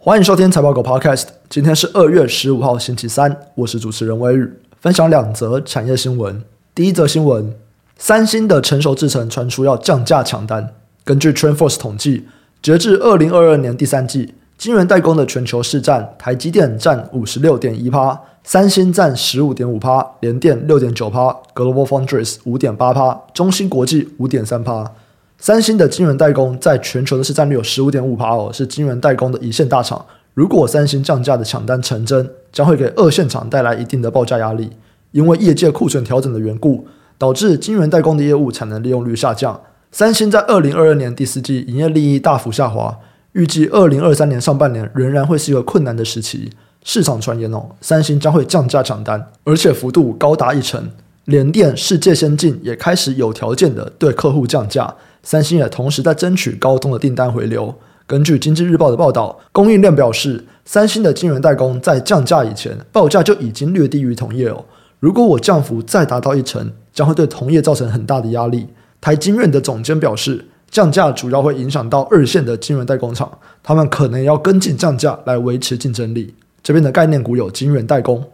欢迎收听财报狗 Podcast，今天是二月十五号星期三，我是主持人威日，分享两则产业新闻。第一则新闻，三星的成熟制程传出要降价抢单。根据 TrendForce 统计，截至二零二二年第三季，晶圆代工的全球市占，台积电占五十六点一趴，三星占十五点五趴，联电六点九趴，Global Foundries 五点八趴，中芯国际五点三趴。三星的晶圆代工在全球的市占率有十五点五趴哦，是晶圆代工的一线大厂。如果三星降价的抢单成真，将会给二线厂带来一定的报价压力。因为业界库存调整的缘故，导致晶圆代工的业务产能利用率下降。三星在二零二二年第四季营业利益大幅下滑，预计二零二三年上半年仍然会是一个困难的时期。市场传言哦，三星将会降价抢单，而且幅度高达一成。联电、世界先进也开始有条件的对客户降价。三星也同时在争取高通的订单回流。根据经济日报的报道，供应链表示，三星的晶圆代工在降价以前，报价就已经略低于同业哦。如果我降幅再达到一成，将会对同业造成很大的压力。台晶院的总监表示，降价主要会影响到二线的晶圆代工厂，他们可能要跟进降价来维持竞争力。这边的概念股有晶圆代工。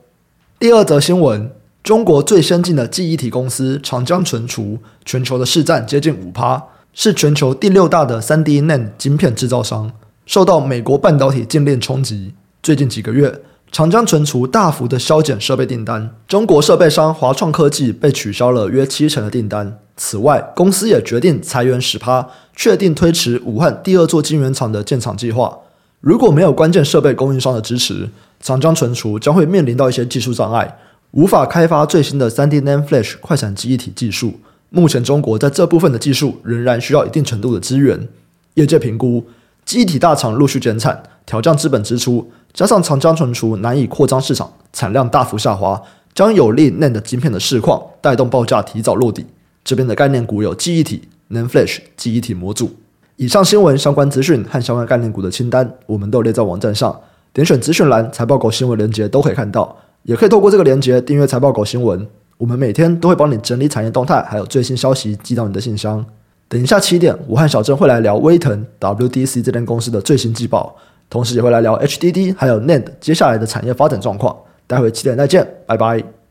第二则新闻，中国最先进的记忆体公司长江存储，全球的市占接近五趴。是全球第六大的 3D NAND 晶片制造商，受到美国半导体禁令冲击，最近几个月，长江存储大幅的削减设备订单，中国设备商华创科技被取消了约七成的订单。此外，公司也决定裁员十趴，确定推迟武汉第二座晶圆厂的建厂计划。如果没有关键设备供应商的支持，长江存储将会面临到一些技术障碍，无法开发最新的 3D NAND Flash 快闪记忆体技术。目前，中国在这部分的技术仍然需要一定程度的资源。业界评估，记忆体大厂陆续减产，调降资本支出，加上长江存储难以扩张市场，产量大幅下滑，将有利 NAND 晶片的市况，带动报价提早落底。这边的概念股有记忆体、NAND Flash、记忆体模组。以上新闻相关资讯和相关概念股的清单，我们都列在网站上，点选资讯栏财报狗新闻链接都可以看到，也可以透过这个链接订阅财报狗新闻。我们每天都会帮你整理产业动态，还有最新消息寄到你的信箱。等一下七点，我和小郑会来聊威腾 WDC 这间公司的最新季报，同时也会来聊 HDD 还有 NAND 接下来的产业发展状况。待会七点再见，拜拜。